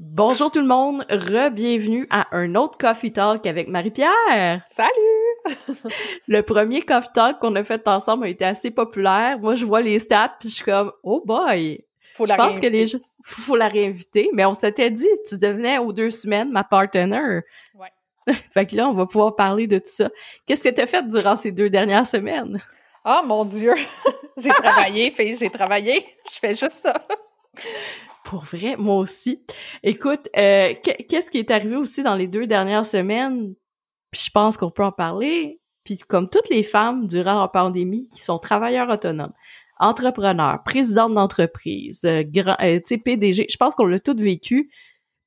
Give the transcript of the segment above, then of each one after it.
Bonjour tout le monde, re-bienvenue à un autre Coffee Talk avec Marie-Pierre. Salut! le premier Coffee Talk qu'on a fait ensemble a été assez populaire. Moi, je vois les stats puis je suis comme, oh boy! Faut je la pense que réinviter. les gens, faut la réinviter, mais on s'était dit, tu devenais aux deux semaines ma partenaire. Ouais. fait que là, on va pouvoir parler de tout ça. Qu'est-ce que t'as fait durant ces deux dernières semaines? Ah, mon Dieu! j'ai travaillé, fille, j'ai travaillé. Je fais juste ça. Pour vrai, moi aussi. Écoute, euh, qu- qu'est-ce qui est arrivé aussi dans les deux dernières semaines? Puis je pense qu'on peut en parler. Puis comme toutes les femmes durant la pandémie qui sont travailleurs autonomes, entrepreneurs, présidentes d'entreprise, euh, euh, PDG, je pense qu'on l'a toutes vécu.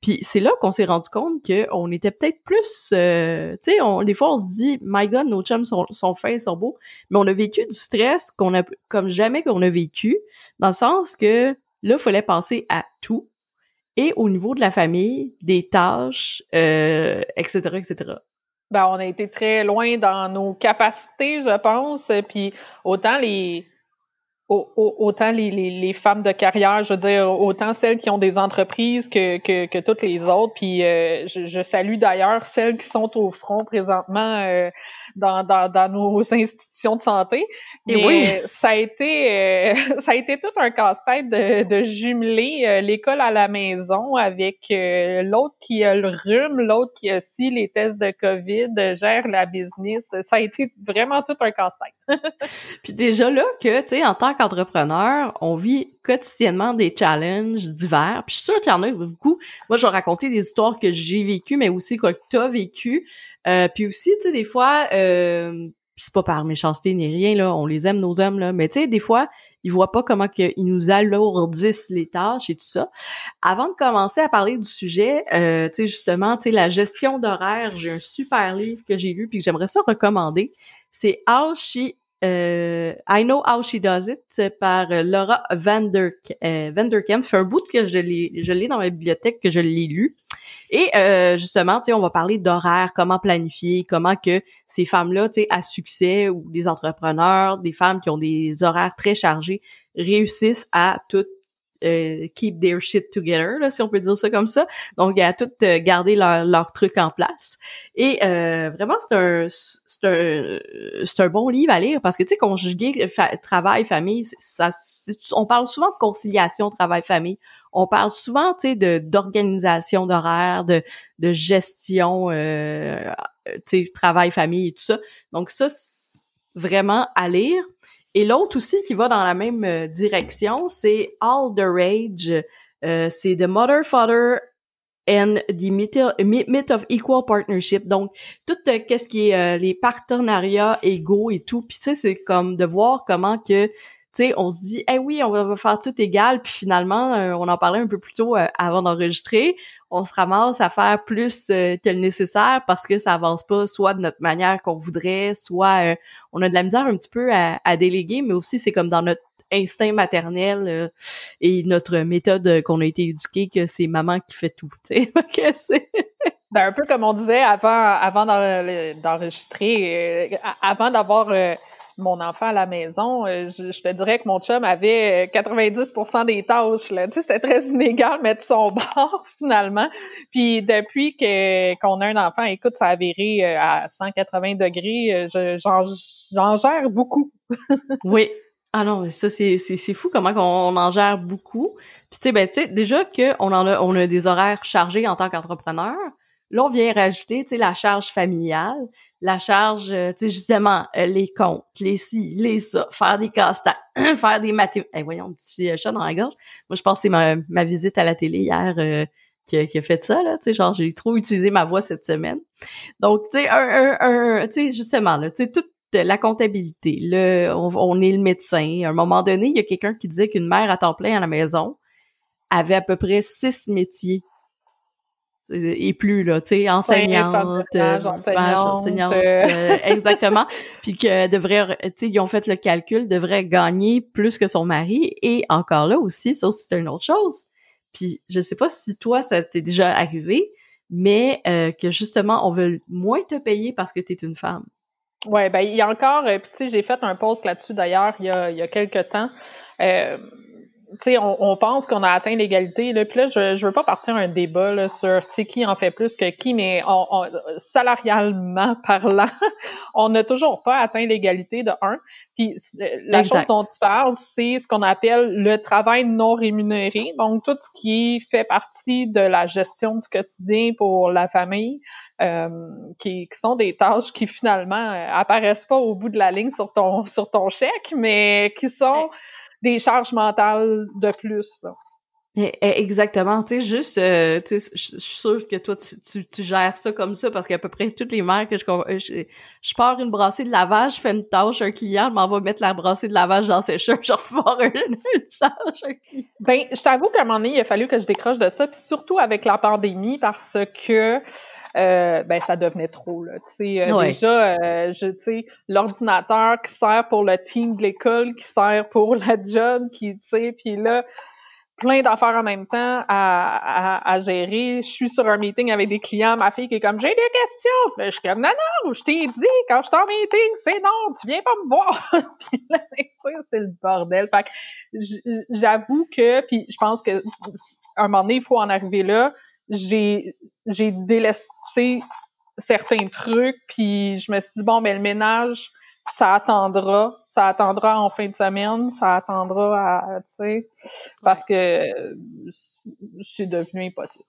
Puis c'est là qu'on s'est rendu compte que on était peut-être plus, euh, tu sais, on, des fois on se dit, my God, nos chums sont, sont fins, sont beaux, mais on a vécu du stress qu'on a comme jamais qu'on a vécu, dans le sens que là, il fallait penser à tout et au niveau de la famille, des tâches, euh, etc., etc. Ben, on a été très loin dans nos capacités, je pense. Puis autant les autant les, les, les femmes de carrière, je veux dire, autant celles qui ont des entreprises que, que, que toutes les autres. Puis euh, je, je salue d'ailleurs celles qui sont au front présentement euh, dans, dans, dans nos institutions de santé. Et Mais oui. euh, ça a été euh, ça a été tout un casse-tête de, de jumeler euh, l'école à la maison avec euh, l'autre qui a le rhume, l'autre qui a aussi les tests de COVID, gère la business. Ça a été vraiment tout un casse-tête. Puis déjà là que, tu sais, en tant qu'entrepreneur, on vit quotidiennement des challenges divers. Puis je suis sûre qu'il y en a beaucoup. Moi, je vais raconter des histoires que j'ai vécues, mais aussi que t'as vécu. Euh, puis aussi, tu sais, des fois, euh, c'est pas par méchanceté ni rien, là, on les aime, nos hommes, là, mais tu sais, des fois, ils voient pas comment que ils nous alourdissent les tâches et tout ça. Avant de commencer à parler du sujet, euh, tu sais, justement, tu sais, la gestion d'horaire, j'ai un super livre que j'ai lu puis que j'aimerais ça recommander. C'est How euh, I Know How She Does It par euh, Laura Vander, euh, Vanderkamp. C'est un bout que je l'ai, je l'ai dans ma bibliothèque, que je l'ai lu. Et euh, justement, tu sais, on va parler d'horaire, comment planifier, comment que ces femmes-là, tu sais, à succès ou des entrepreneurs, des femmes qui ont des horaires très chargés, réussissent à tout euh, keep their shit together, là, si on peut dire ça comme ça. Donc, à tout euh, garder leur, leur truc en place. Et euh, vraiment, c'est un, c'est un, c'est un bon livre à lire parce que tu sais, conjuguer fa- travail, famille, ça, on parle souvent de conciliation travail-famille. On parle souvent, tu sais, de d'organisation d'horaire, de de gestion, euh, tu sais, travail-famille et tout ça. Donc ça, vraiment à lire. Et l'autre aussi qui va dans la même euh, direction, c'est All the Rage. Euh, c'est The Mother, Father and the Myth of Equal Partnership. Donc, tout euh, qu'est-ce qui est euh, les partenariats égaux et tout. Puis tu sais, c'est comme de voir comment que tu sais, on se dit, eh oui, on va faire tout égal, puis finalement, euh, on en parlait un peu plus tôt avant d'enregistrer, on se ramasse à faire plus euh, que le nécessaire parce que ça avance pas soit de notre manière qu'on voudrait, soit euh, on a de la misère un petit peu à, à déléguer, mais aussi c'est comme dans notre instinct maternel euh, et notre méthode euh, qu'on a été éduqué que c'est maman qui fait tout, que c'est Ben, un peu comme on disait avant, avant d'enregistrer, euh, a- avant d'avoir mon enfant à la maison, euh, je, te dirais que mon chum avait euh, 90% des tâches. Là. Tu sais, c'était très inégal, mais de son bord, finalement. Puis depuis que qu'on a un enfant, écoute, ça a viré euh, à 180 degrés. euh, je- J'en gère beaucoup. Oui. Ah non, mais ça c'est c'est fou comment on, en gère beaucoup. Puis tu sais ben déjà que on en a on a des horaires chargés en tant qu'entrepreneur. Là on vient rajouter tu sais la charge familiale, la charge euh, tu sais justement euh, les comptes, les ci, les ça, faire des casse-têtes, faire des mathématiques. Eh voyons, petit euh, chat dans la gorge. Moi je pense que c'est ma visite à la télé hier euh, qui, a, qui a fait ça là, tu sais genre j'ai trop utilisé ma voix cette semaine. Donc tu sais un un, un tu sais justement là, tu sais tout de la comptabilité, le, on, on est le médecin. À un moment donné, il y a quelqu'un qui disait qu'une mère à temps plein à la maison avait à peu près six métiers et plus là, tu sais, enseignante, euh, enseignante, enseignante, euh. euh, exactement, puis que devrait, tu sais, ils ont fait le calcul, devrait gagner plus que son mari et encore là aussi, ça aussi c'est une autre chose. Puis je sais pas si toi ça t'est déjà arrivé, mais euh, que justement on veut moins te payer parce que t'es une femme. Ouais, ben il y a encore, euh, puis tu sais, j'ai fait un post là-dessus d'ailleurs il y a, il y a quelques temps. Euh, sais, on, on, pense qu'on a atteint l'égalité. Là, puis là, je, je veux pas partir un débat là, sur qui en fait plus que qui, mais on, on, salarialement parlant, on n'a toujours pas atteint l'égalité de un. Puis la chose dont tu parles, c'est ce qu'on appelle le travail non rémunéré. Donc, tout ce qui fait partie de la gestion du quotidien pour la famille, euh, qui, qui, sont des tâches qui finalement euh, apparaissent pas au bout de la ligne sur ton sur ton chèque, mais qui sont des charges mentales de plus. Là. Exactement, tu sais, juste, euh, tu sais, je suis sûre que toi, tu, tu, gères ça comme ça, parce qu'à peu près toutes les mères que je, je, je pars une brassée de lavage, je fais une tâche, un client m'en va mettre la brassée de lavage dans ses cheveux, je repars une, une charge, un client. Ben, je t'avoue qu'à un moment donné, il a fallu que je décroche de ça, puis surtout avec la pandémie, parce que euh, ben ça devenait trop là. Tu sais, euh, déjà, euh, je, tu sais, l'ordinateur qui sert pour le team de l'école, qui sert pour la job, qui, tu sais, puis là, plein d'affaires en même temps à, à, gérer. Je suis sur un meeting avec des clients, ma fille qui est comme j'ai des questions. je suis comme non non, je t'ai dit quand je suis en meeting, c'est non, tu viens pas me voir. puis là, c'est le bordel. Fait que j'avoue que puis je pense que un moment donné, il faut en arriver là. J'ai j'ai délaissé certains trucs puis je me suis dit bon mais le ménage ça attendra, ça attendra en fin de semaine, ça attendra à, tu sais, parce que c'est devenu impossible.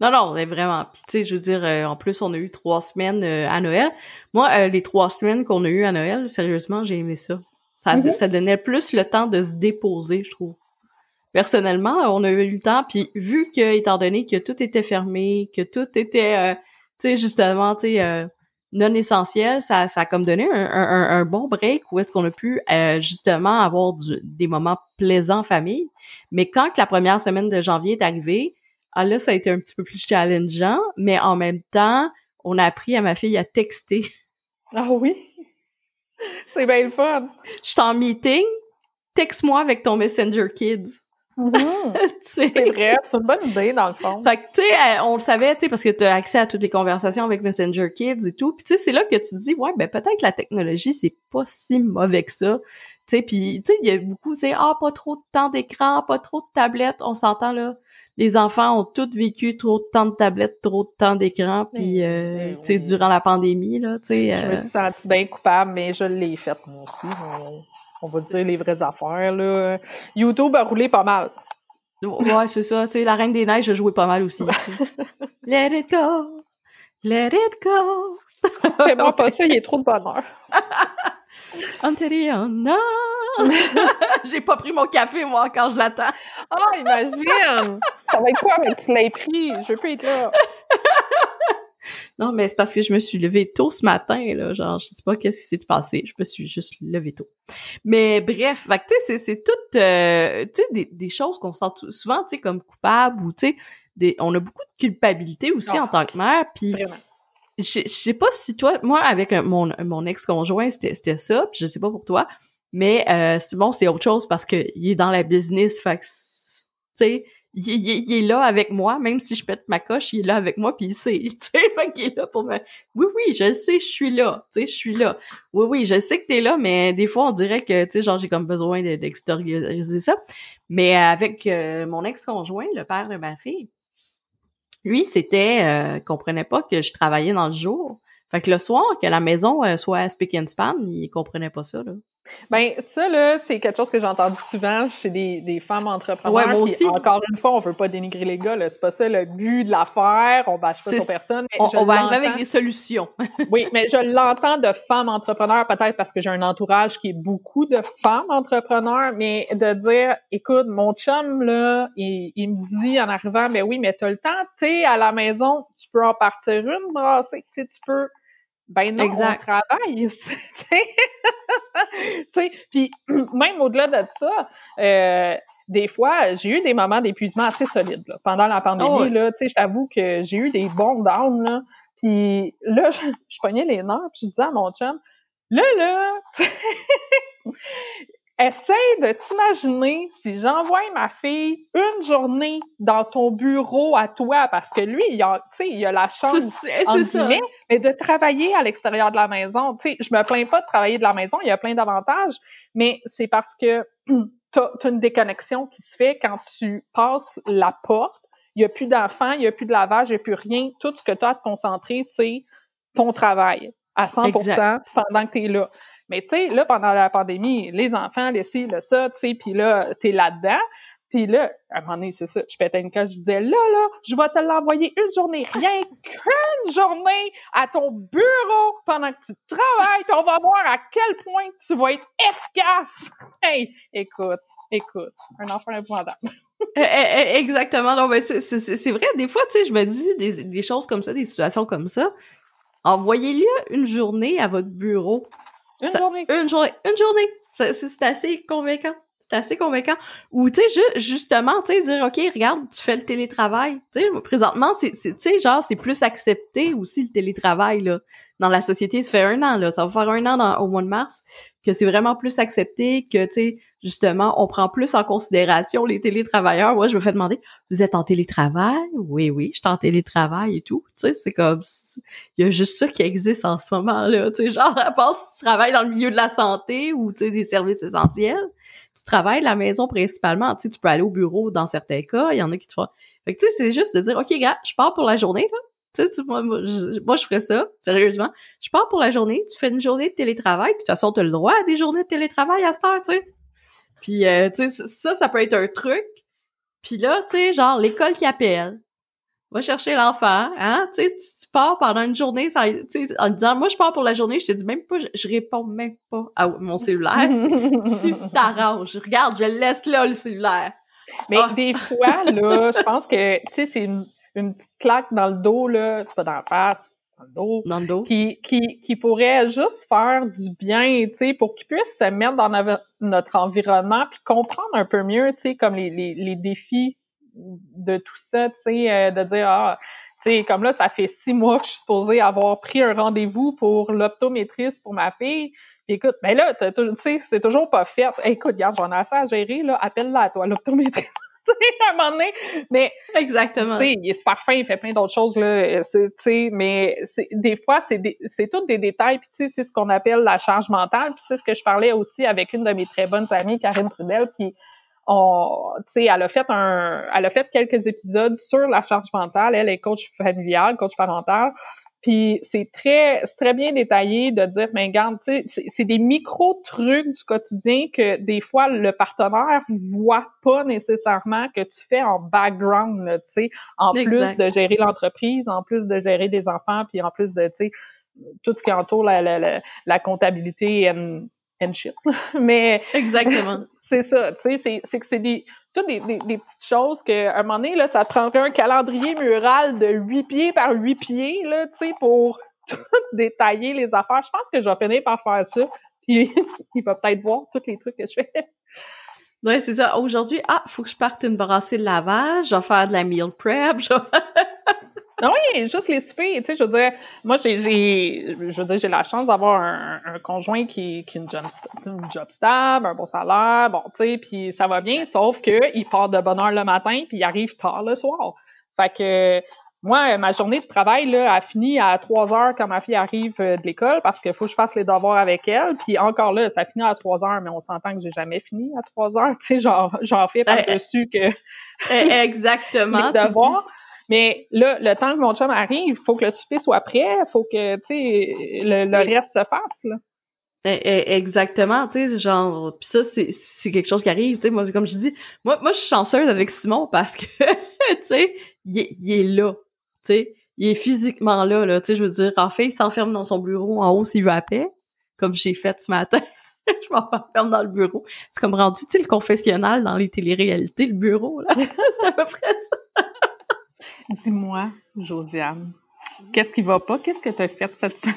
Non, non, vraiment. Puis tu sais, je veux dire, euh, en plus, on a eu trois semaines euh, à Noël. Moi, euh, les trois semaines qu'on a eues à Noël, sérieusement, j'ai aimé ça. Ça, mm-hmm. ça donnait plus le temps de se déposer, je trouve. Personnellement, on a eu le temps, puis vu que, étant donné que tout était fermé, que tout était, tu sais, justement, tu sais, non essentiel, ça, ça a comme donné un, un, un bon break où est-ce qu'on a pu euh, justement avoir des moments plaisants en famille. Mais quand la première semaine de janvier est arrivée, ah là, ça a été un petit peu plus challengeant, mais en même temps, on a appris à ma fille à texter. Ah oui? C'est bien le fun! Je suis en meeting, texte-moi avec ton Messenger Kids. Mhm. c'est vrai, c'est une bonne idée dans le fond. Fait que tu sais, euh, on le savait, tu sais, parce que tu as accès à toutes les conversations avec Messenger Kids et tout. Puis tu sais, c'est là que tu te dis, ouais, ben peut-être que la technologie c'est pas si mauvais que ça. Tu sais, puis tu sais, il y a beaucoup, tu sais, ah pas trop de temps d'écran, pas trop de tablettes. On s'entend là. Les enfants ont tous vécu trop de temps de tablettes, trop de temps d'écran, puis euh, tu sais, durant la pandémie là, tu sais. Je me suis euh, sentie bien coupable, mais je l'ai faite moi aussi on va dire les vraies affaires, là. YouTube a roulé pas mal. Ouais, c'est ça. Tu sais, La Reine des Neiges, j'ai joué pas mal aussi. let it go! Let it go! Fais-moi pas ça, il y a trop de bonheur. Antérieur, J'ai pas pris mon café, moi, quand je l'attends. Oh, imagine! Ça va être quoi, mais tu l'as pris? Je veux plus être là. Non, mais c'est parce que je me suis levée tôt ce matin, là. Genre, je sais pas qu'est-ce qui s'est passé. Je me suis juste levée tôt. Mais bref, fait tu sais, c'est tout, euh, tu sais, des, des, choses qu'on sent souvent, tu sais, comme coupable ou, tu sais, on a beaucoup de culpabilité aussi en ah. tant que mère. Puis, je, sais pas si toi, moi, avec mon, mon ex-conjoint, c'était ça. Puis je sais pas pour toi. Mais euh, bon, c'est autre chose parce que il est dans la business. Fait que, tu sais il, est là avec moi, même si je pète ma coche, il est là avec moi, puis il sait, tu sais, fait qu'il est là pour me... Oui, oui, je sais, je suis là, tu sais, je suis là. Oui, oui, je sais que t'es là, mais des fois, on dirait que, tu sais, genre, j'ai comme besoin d'extérioriser ça. Mais avec euh, mon ex-conjoint, le père de ma fille, lui, c'était, euh, comprenait pas que je travaillais dans le jour. Fait que le soir, que la maison euh, soit speak and span, il comprenait pas ça, là. Ben ça là, c'est quelque chose que j'ai entendu souvent chez des, des femmes entrepreneurs. Ouais, moi aussi. encore une fois, on veut pas dénigrer les gars, là. C'est pas ça le but de l'affaire. On bâtit pas sur personne. on, va arriver avec des solutions. oui, mais je l'entends de femmes entrepreneurs, peut-être parce que j'ai un entourage qui est beaucoup de femmes entrepreneurs, mais de dire, écoute, mon chum là, il, il me dit en arrivant, mais oui, mais t'as le temps, tu à la maison, tu peux en partir une brassée, tu peux ben non, exact. on travaille. Puis même au-delà de ça, euh, des fois, j'ai eu des moments d'épuisement assez solides là. pendant la pandémie. Oh, là, je t'avoue que j'ai eu des bons downs. Là. Puis là, je, je pognais les nerfs, puis je disais à mon chum, là, là, Essaye de t'imaginer si j'envoie ma fille une journée dans ton bureau à toi, parce que lui, il a, il a la chance, c'est ça. mais de travailler à l'extérieur de la maison. Tu sais, je me plains pas de travailler de la maison, il y a plein d'avantages, mais c'est parce que t'as as une déconnexion qui se fait quand tu passes la porte. Il n'y a plus d'enfants, il n'y a plus de lavage, il n'y a plus rien. Tout ce que tu as à te concentrer, c'est ton travail à 100% pendant que tu es là. Mais tu sais, là, pendant la pandémie, les enfants, les ci, le ça, tu sais, puis là, t'es là-dedans. Puis là, à un moment donné, c'est ça, je pétais une cage, je disais, là, là, je vais te l'envoyer une journée, rien qu'une journée à ton bureau pendant que tu travailles, puis on va voir à quel point tu vas être efficace. Hey, écoute, écoute, un enfant épouvantable. Eh, eh, eh, exactement. Non, mais c'est vrai, des fois, tu sais, je me dis des, des choses comme ça, des situations comme ça. Envoyez-lui une journée à votre bureau. Une journée. Une journée. Une journée. C'est assez convaincant c'est assez convaincant. Ou, tu sais, justement, tu sais, dire, OK, regarde, tu fais le télétravail. Tu sais, présentement, c'est, tu sais, genre, c'est plus accepté aussi le télétravail, là. Dans la société, ça fait un an, là. Ça va faire un an dans, au mois de mars que c'est vraiment plus accepté, que, tu sais, justement, on prend plus en considération les télétravailleurs. Moi, je me fais demander, vous êtes en télétravail? Oui, oui, je suis en télétravail et tout. Tu sais, c'est comme, il y a juste ça qui existe en ce moment-là. Tu sais, genre, à part si tu travailles dans le milieu de la santé ou, tu sais, des services essentiels, tu travailles la maison principalement. Tu sais, tu peux aller au bureau dans certains cas, il y en a qui te font. Fait que, tu sais, c'est juste de dire, OK, gars, je pars pour la journée, là moi, je, ferais ça, sérieusement. Je pars pour la journée, tu fais une journée de télétravail, de toute façon, tu as le droit à des journées de télétravail à cette heure, tu sais. Puis, euh, tu sais, ça, ça peut être un truc. Puis là, tu sais, genre, l'école qui appelle, va chercher l'enfant, hein, tu sais, tu pars pendant une journée, ça, en disant, moi, je pars pour la journée, je te dis même pas, je, réponds même pas à mon cellulaire. tu t'arranges. Regarde, je laisse là le cellulaire. Mais ah. des fois, là, je pense que, tu sais, c'est une une petite claque dans le dos, là, pas dans la face, dans le dos. Dans le dos. Qui, qui, qui pourrait juste faire du bien, tu sais, pour qu'ils puissent se mettre dans notre environnement puis comprendre un peu mieux, tu sais, comme les, les, les défis de tout ça, tu sais, euh, de dire, ah, tu sais, comme là, ça fait six mois que je suis supposée avoir pris un rendez-vous pour l'optométriste pour ma fille. Puis écoute, mais là, tu sais, c'est toujours pas fait. écoute, regarde, j'en ai assez à gérer, là, appelle-la à toi, l'optométriste. À un moment donné. Mais, Exactement. Tu sais, il est super fin, il fait plein d'autres choses, là, tu sais, mais des fois, c'est c'est tous des détails, puis tu sais, c'est ce qu'on appelle la charge mentale, puis c'est ce que je parlais aussi avec une de mes très bonnes amies, Karine Trudel, puis on, tu sais, elle a fait un, elle a fait quelques épisodes sur la charge mentale. Elle est coach familial, coach parental. Puis c'est très, très bien détaillé de dire, mais regarde, tu sais, c'est des micro-trucs du quotidien que des fois le partenaire voit pas nécessairement que tu fais en background, tu sais, en plus de gérer l'entreprise, en plus de gérer des enfants, puis en plus de, tu sais, tout ce qui entoure la, la, la, comptabilité and, and shit. mais exactement. c'est ça, tu sais, c'est que c'est des des, petites choses que, à un moment donné, là, ça prendrait un calendrier mural de 8 pieds par 8 pieds, là, tu sais, pour tout détailler les affaires. Je pense que je vais finir par faire ça. Puis il va peut-être voir tous les trucs que je fais. Ouais, c'est ça. Aujourd'hui, ah, faut que je parte une brassée de lavage, je vais faire de la meal prep. Je... Non, oui, juste les soupers, tu sais, je veux dire, moi, j'ai, je veux dire, j'ai la chance d'avoir un, un, conjoint qui, qui a une job, une job stable, un bon salaire, bon, tu sais, puis ça va bien, sauf que il part de bonne heure le matin, puis il arrive tard le soir. Fait que, moi, ma journée de travail, là, a fini à 3 heures quand ma fille arrive euh, de l'école parce qu'il faut que je fasse les devoirs avec elle. Puis encore là, ça finit à 3 heures, mais on s'entend que j'ai jamais fini à 3 heures. Tu sais, j'en, j'en fais ben, par-dessus que... Eh, exactement. les devoirs. Mais là, le temps que mon chum arrive, il faut que le souper soit prêt, il faut que, tu sais, le, reste se fasse, là. Eh, eh, exactement, tu sais, genre, pis ça, c'est quelque chose qui arrive, tu sais, moi, comme je dis, moi, moi, je suis chanceuse avec Simon parce que, tu sais, il, est là, tu sais, il est physiquement là, là, tu sais, je veux dire, en fait, il s'enferme dans son bureau en haut s'il veut à paix, comme j'ai fait ce matin. je m'enferme dans le bureau. C'est comme rendu, tu sais, le confessionnal dans les téléréalités, le bureau, là? c'est à peu près ça. Dis-moi, Josiane, qu'est-ce qui va pas? Qu'est-ce que tu as fait cette semaine?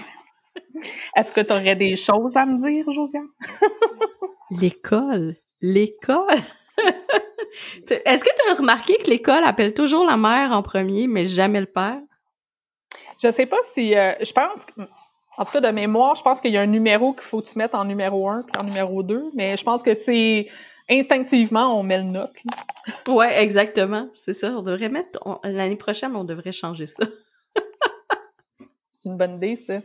Est-ce que tu aurais des choses à me dire, Josiane? l'école. L'école? Est-ce que tu as remarqué que l'école appelle toujours la mère en premier, mais jamais le père? Je sais pas si. Euh, je pense que. En tout cas, de mémoire, je pense qu'il y a un numéro qu'il faut que tu mettes en numéro 1 puis en numéro 2, mais je pense que c'est instinctivement, on met le NOC. Ouais, exactement. C'est ça. On devrait mettre. L'année prochaine, on devrait changer ça. c'est une bonne idée, ça.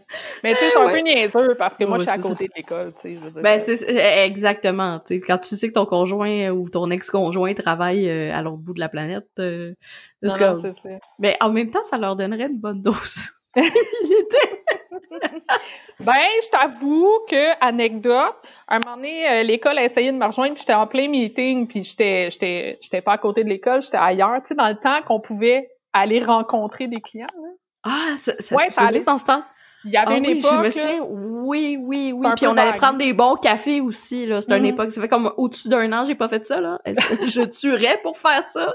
Mais tu sais, c'est un Ouais. peu niaiseux parce que moi, Ouais, je suis à ça. côté de l'école, tu sais. je veux dire, Ben, c'est c'est- exactement. Tu sais, quand tu sais que ton conjoint ou ton ex-conjoint travaille euh, à l'autre bout de la planète, euh, Non, comme- ça. Mais en même temps, ça leur donnerait une bonne dose. Il était- Ben, je t'avoue que, anecdote, un moment donné, euh, l'école a essayé de me rejoindre, puis j'étais en plein meeting, puis j'étais, j'étais, j'étais pas à côté de l'école, j'étais ailleurs, tu sais, dans le temps qu'on pouvait aller rencontrer des clients. là. Ah, ça, ça Ouais, se ça faisait dans ce temps? Il y avait Ah une oui, époque, je me là, souviens. Oui, oui, oui. Puis on allait vague. prendre des bons cafés aussi, là. C'était Mhm. une époque. Ça fait comme au-dessus d'un an, j'ai pas fait ça, là. je tuerais pour faire ça.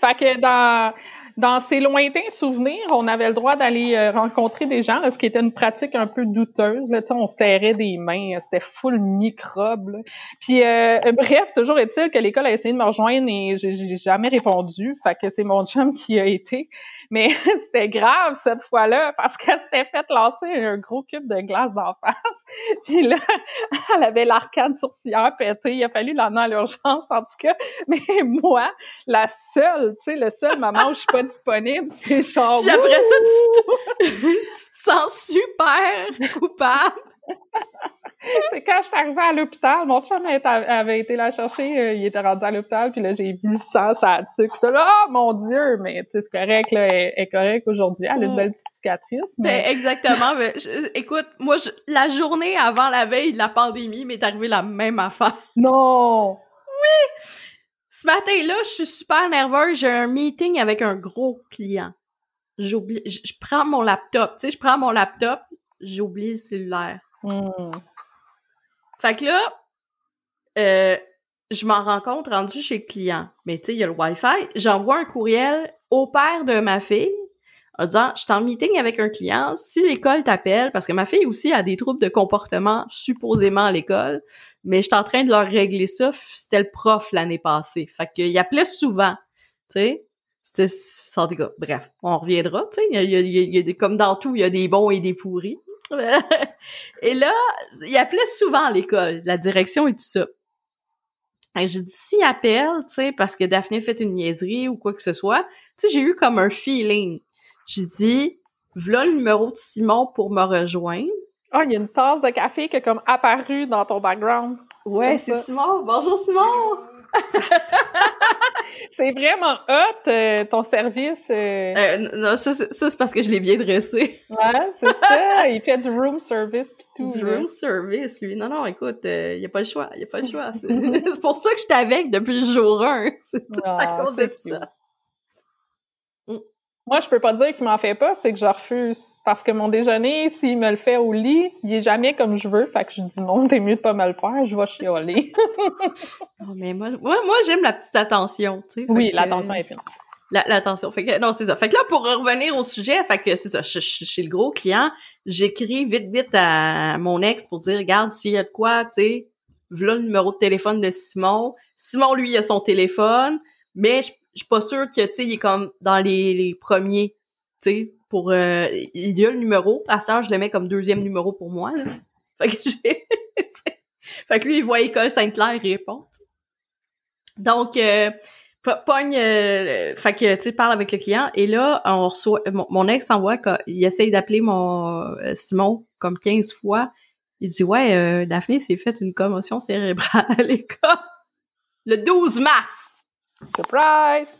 Fait que dans, dans ces lointains souvenirs, on avait le droit d'aller euh, rencontrer des gens, ce qui était une pratique un peu douteuse. Là, on serrait des mains, euh, c'était full microbes. là. Puis euh, bref, toujours est-il que l'école a essayé de me rejoindre et j'ai j'ai jamais répondu. Fait que c'est mon chum qui a été. Mais c'était grave cette fois-là parce qu'elle s'était fait lancer un gros cube de glace d'en face. Puis là, elle avait l'arcade sourcilière pétée. Il a fallu l'emmener à l'urgence en tout cas. Mais moi, la seule, tu sais, le seul moment où je suis pas disponible, c'est genre. Puis après ça, tu te, tu te sens super coupable. C'est quand je suis arrivée à l'hôpital, mon chum avait été la chercher, euh, il était rendu à l'hôpital, puis là, j'ai vu le sang, ça a dessus, puis là, oh mon Dieu! Mais tu sais, c'est correct, là, elle est correcte aujourd'hui, elle a une Mm. belle petite cicatrice, Ben, mais... exactement. mais je- écoute, moi, je- la journée avant la veille de la pandémie m'est arrivé la même affaire. Non! Ce matin-là, je suis super nerveuse. J'ai un meeting avec un gros client. J'oublie, je, je prends mon laptop. Tu sais, je prends mon laptop, j'ai oublié le cellulaire. Hmm. Fait que là, euh, je m'en rends compte rendu chez le client. Mais tu sais, il y a le Wi-Fi. J'envoie un courriel au père de ma fille en disant, je suis en meeting avec un client. Si l'école t'appelle, parce que ma fille aussi a des troubles de comportement supposément à l'école, mais je suis en train de leur régler ça. C'était le prof l'année passée. Fait qu'il appelait souvent, tu sais. C'était sans gars. Bref, on reviendra, tu sais. Il y a- il y a- il y a des, comme dans tout, il y a des bons et des pourris. et là, il appelait souvent à l'école, la direction et tout ça. Et j'ai dit, s'il appelle, tu sais, parce que Daphné a fait une niaiserie ou quoi que ce soit, tu sais, j'ai eu comme un feeling. J'ai dit, voilà le numéro de Simon pour me rejoindre. Ah, il y a une tasse de café qui est comme apparue dans ton background. Ouais, c'est. Simon. Bonjour Simon! C'est vraiment hot, euh, ton service. euh, Euh, non, ça, c'est- parce que je l'ai bien dressé. Ouais, c'est ça. Il fait du room service pis tout. Du là. room service, lui. Non, non, écoute, il y a pas le choix. Il a pas le choix. C'est pour ça que j'étais avec depuis le jour 1. C'est tout à Ah, cause de cute. ça. Moi, je peux pas dire qu'il m'en fait pas, c'est que je refuse. Parce que mon déjeuner, s'il me le fait au lit, il est jamais comme je veux. Fait que je dis non, t'es mieux de pas me le faire, je vais chialer. Oh, mais moi, moi, moi j'aime la petite attention, tu sais. oui, l'attention est fine. La- L'attention. Fait que, non, c'est ça. Fait que là, pour revenir au sujet, fait que c'est ça, je je- je suis le gros client, j'écris vite, vite à mon ex pour dire, regarde, s'il y a de quoi, tu sais, voilà le numéro de téléphone de Simon. Simon, lui, il a son téléphone, mais je je suis pas sûre que, tu sais, il est comme dans les, les premiers, tu sais, pour, euh, il y a le numéro. À ça, je le mets comme deuxième numéro pour moi, là. Fait que j'ai, fait que lui, il voit École Sainte-Claire, il répond, tu sais. Donc, euh, po- pogne, euh, fait que, tu sais, parle avec le client, et là, on reçoit, mon, mon ex envoie, il essaye d'appeler mon euh, Simon comme 15 fois. Il dit, ouais, euh, Daphné s'est fait une commotion cérébrale à. Le 12 mars! Surprise!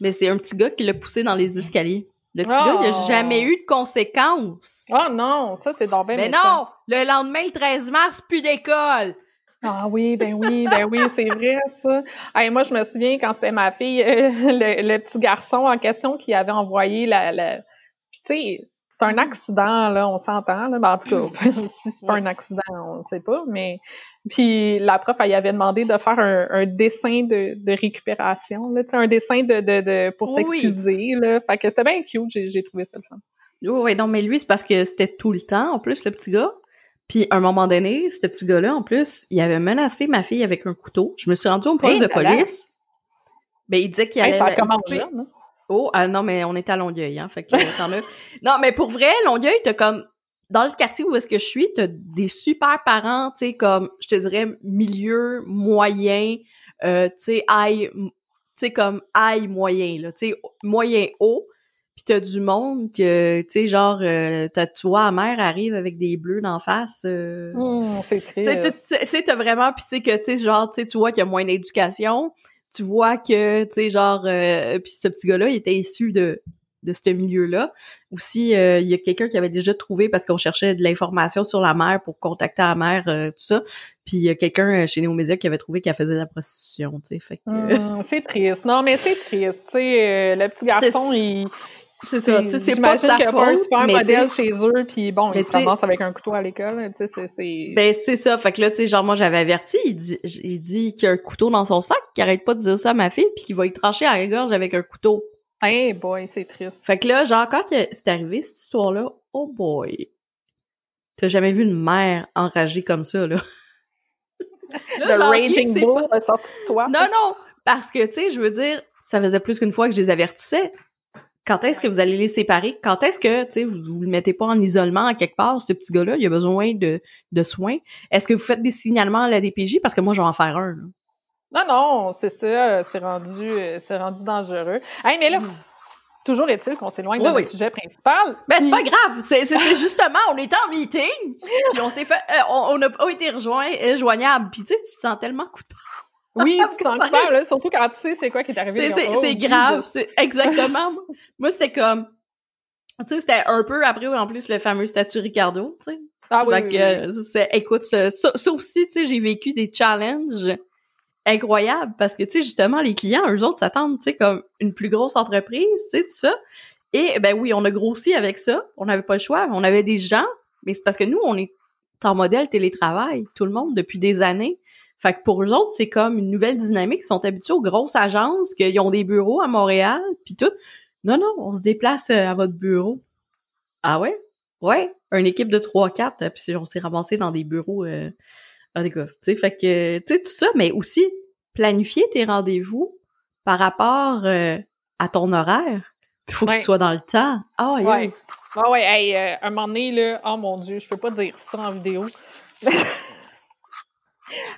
Mais c'est un petit gars qui l'a poussé dans les escaliers. Le petit Oh. gars, il a jamais eu de conséquences. Oh non, ça c'est donc bien Mais méchant. non! Le lendemain, le 13 mars, plus d'école! Ah oui, ben oui, ben oui, c'est vrai ça. Hey, moi, je me souviens quand c'était ma fille, euh, le, le petit garçon en question qui avait envoyé la... la... Puis tu sais, c'est un accident, là, on s'entend, là. Ben, en tout cas, si c'est pas un accident, on sait pas, mais... Puis la prof, elle y avait demandé de faire un, un dessin de, de récupération, là, un dessin de, de, de pour Oui. s'excuser, là. Fait que c'était bien cute, j'ai j'ai trouvé ça le fun. Oui, ouais, non, mais lui, c'est parce que c'était tout le temps, en plus, le petit gars. Puis, à un moment donné, ce petit gars-là, en plus, il avait menacé ma fille avec un couteau. Je me suis rendue au poste Hey, de là police. Ben, il disait qu'il Hey, allait... ça jeune, hein? Oh, ah non, mais on est à Longueuil, hein, fait que as... Non, mais pour vrai, Longueuil, t'as comme... Dans le quartier où est-ce que je suis, t'as des super parents, tu sais, comme, je te dirais, milieu, moyen, euh, tu sais, high, tu sais, comme high moyen, là, tu sais, moyen haut. puis t'as du monde que, tu sais, genre, euh, t'as, tu vois, la mère arrive avec des bleus d'en face. Euh, Hum, c'est triste. tu sais, t'as vraiment, puis tu sais, que, tu sais, genre, tu vois qu'il y a moins d'éducation, tu vois que, tu sais, genre, euh, puis ce petit gars-là, il était issu de de ce milieu-là. Aussi, euh, il y a quelqu'un qui avait déjà trouvé parce qu'on cherchait de l'information sur la mère pour contacter la mère, euh, tout ça. Puis il y a quelqu'un euh, chez Néomédia qui avait trouvé qu'elle faisait de la prostitution, tu sais. Fait que... Hum, c'est triste. Non, mais c'est triste. Tu sais, euh, le petit garçon, il. C'est ça, tu sais, c'est pas de sa qu'il y a pas un faute, super mais modèle chez eux, puis bon, Mais il se avec un couteau à l'école. Tu sais, c'est-. Ben c'est ça, fait que là tu sais genre moi j'avais averti, il dit il dit qu'il y a un couteau dans son sac, qu'il arrête pas de dire ça à ma fille puis qu'il va y trancher à la gorge avec un couteau. Hey boy, c'est triste. Fait que là genre quand que c'est arrivé cette histoire là, oh boy. T'as jamais vu une mère enragée comme ça là. Là, que Raging Bull est sorti de toi. Non non, parce que tu sais je veux dire, ça faisait plus qu'une fois que je les avertissais. Quand est-ce que vous allez les séparer? Quand est-ce que, tu sais, vous, vous le mettez pas en isolement à quelque part, ce petit gars-là, il a besoin de, de soins? Est-ce que vous faites des signalements à la DPJ? Parce que moi, je vais en faire un, là. Non, non, c'est ça, c'est rendu, c'est rendu dangereux. Hey, mais là, toujours est-il qu'on s'éloigne Oui, de oui. notre sujet principal. Ben, c'est pas grave. C'est, c'est, c'est justement, on était en meeting, puis on s'est fait, euh, on on n'a pas été rejoint, euh, joignable. Puis tu sais, tu te sens tellement coupable. Oui, tu te sens Sérieux? coupable, là, surtout quand tu sais c'est quoi qui est arrivé. C'est, oh, grave. C'est exactement. Moi, c'était comme, tu sais, c'était un peu après, en plus, le fameux statut Ricardo, tu sais. Ah oui, Fait oui, que, oui. c'est, écoute, ça ça aussi, tu sais, j'ai vécu des challenges incroyables parce que, tu sais, justement, les clients, eux autres, s'attendent, tu sais, comme une plus grosse entreprise, tu sais, tout ça. Et, ben oui, on a grossi avec ça. On n'avait pas le choix. On avait des gens, mais c'est parce que nous, on est en modèle télétravail, tout le monde, depuis des années. Fait que pour eux autres, c'est comme une nouvelle dynamique. Ils sont habitués aux grosses agences, qu'ils ont des bureaux à Montréal, puis tout. Non, non, on se déplace euh, à votre bureau. Ah ouais? Ouais, une équipe de 3-4, euh, puis on s'est ramassé dans des bureaux euh, ah, tu sais, fait que, tu sais, tout ça, mais aussi planifier tes rendez-vous par rapport euh, à ton horaire. Il faut que tu sois dans le temps. Ah, yeah. Ouais. Ah ouais, hey, euh, un moment donné, là, oh mon Dieu, je peux pas dire ça en vidéo.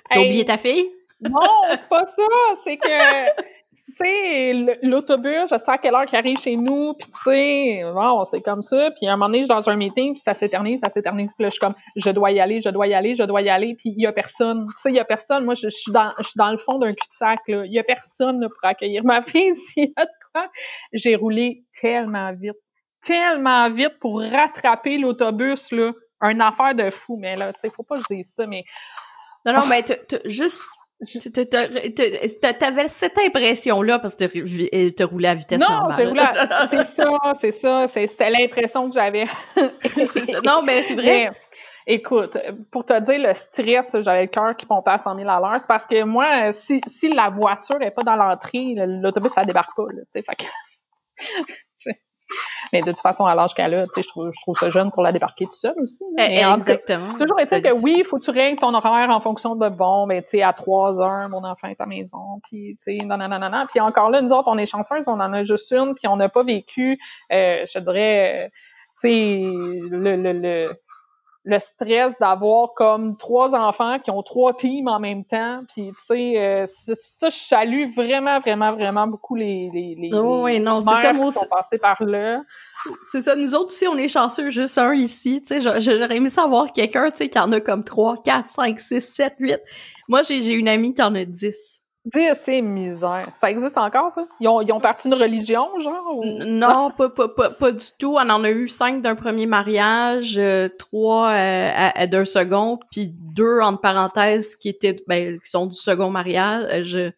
T'as Hey, oublié ta fille? Non, c'est pas ça. C'est que, tu sais, l'autobus, je sais à quelle heure qu'il arrive chez nous, puis tu sais, bon, c'est comme ça. Puis à un moment donné, je suis dans un meeting, puis ça s'éternise, ça s'éternise. Puis là, je suis comme, je dois y aller, je dois y aller, je dois y aller. Puis il y a personne. Tu sais, il y a personne. Moi, je, je suis dans, je suis dans le fond d'un cul-de-sac, là. Il y a personne là, pour accueillir ma fille. S'il y a de quoi, j'ai roulé tellement vite, tellement vite pour rattraper l'autobus, là. Un affaire de fou. Mais là, tu sais, faut pas que je dise ça, mais Non, non, mais t'as- t'as juste... T'avais cette impression-là parce que t'as roulé à vitesse Non, normale. à- C'est ça, c'est ça. C'était l'impression que j'avais. Non, mais c'est vrai. Mais, écoute, pour te dire le stress, j'avais le cœur qui pompait à 100 000 à l'heure. C'est parce que moi, si, si la voiture n'est pas dans l'entrée, le- l'autobus, ça débarque pas. Là, tu fait que- Mais de toute façon, à l'âge qu'elle a, tu sais, je trouve, je trouve ça jeune pour la débarquer tout seul aussi. Eh, Mais cas, Exactement. Toujours est-il que dit- oui, il faut que tu règles ton horaire en fonction de bon, ben tu sais, à 3 heures, mon enfant est à la maison, puis tu sais, non, non, non, non, non. Puis encore là, nous autres, on est chanceuses, on en a juste une, puis on n'a pas vécu, euh, je dirais, euh, tu sais, le, le, le, le stress d'avoir comme trois enfants qui ont trois teams en même temps, puis tu sais, euh, ça, je salue vraiment, vraiment, vraiment beaucoup les, les, les, Oh, les ouais, non, mères ça, moi qui sont passées par là. C'est ça, nous autres aussi, on est chanceux, juste un ici, tu sais, j'a- j'aurais aimé savoir quelqu'un, tu sais, qui en a comme 3, 4, 5, 6, 7, 8. Moi, j'ai j'ai une amie qui en a 10. Dire c'est misère. Ça existe encore, ça? Ils ont, ils ont parti une religion, genre? Ou... Non, pas, pas, pas, pas du tout. On en a eu cinq d'un premier mariage, euh, trois euh, à- à d'un second, puis deux, entre parenthèses, qui étaient, ben, qui sont du second mariage. Euh,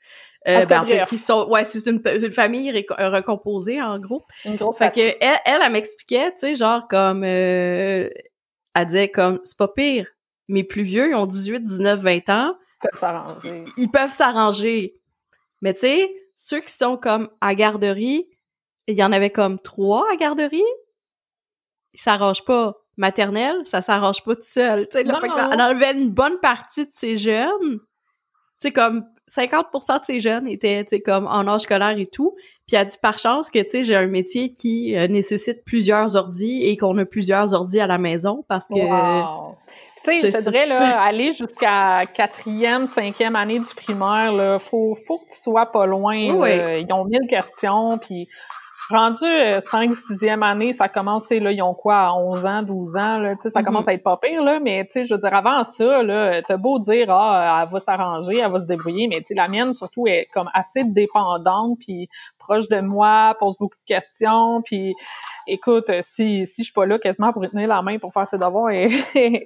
euh, tout ben, en fait, qui sont, ouais, c'est une, une famille recomposée, en gros. Une grosse Fait que elle, elle, elle m'expliquait, tu sais, genre comme euh, elle disait comme c'est pas pire. Mes plus vieux, ils ont 18, 19, 20 ans, Ça s'arranger. ils peuvent s'arranger. Mais tu sais, ceux qui sont comme à garderie, il y en avait comme trois à garderie, ils s'arrangent pas. Maternelle, ça s'arrange pas tout seul. Tu sais, qu'elle enlevait une bonne partie de ces jeunes. Tu sais, comme 50% de ces jeunes étaient, tu sais, comme en âge scolaire et tout. Puis elle dit par chance que, tu sais, j'ai un métier qui euh, nécessite plusieurs ordis et qu'on a plusieurs ordis à la maison parce que... Wow. Tu sais, je te dirais, là, aller jusqu'à quatrième, cinquième année du primaire, là, faut, faut que tu sois pas loin. Oui. là. Ils ont mille questions, puis rendu 5 6e année, ça commence, là, ils ont quoi, à 11 ans, 12 ans, là, tu sais, ça commence Mhm. à être pas pire, là, mais, tu sais, je veux dire, avant ça, là, t'as beau dire, ah, elle va s'arranger, elle va se débrouiller, mais, tu sais, la mienne, surtout, est comme assez dépendante, puis proche de moi, pose beaucoup de questions, puis écoute, euh, si, si je suis pas là quasiment pour lui tenir la main pour faire ses devoirs, et,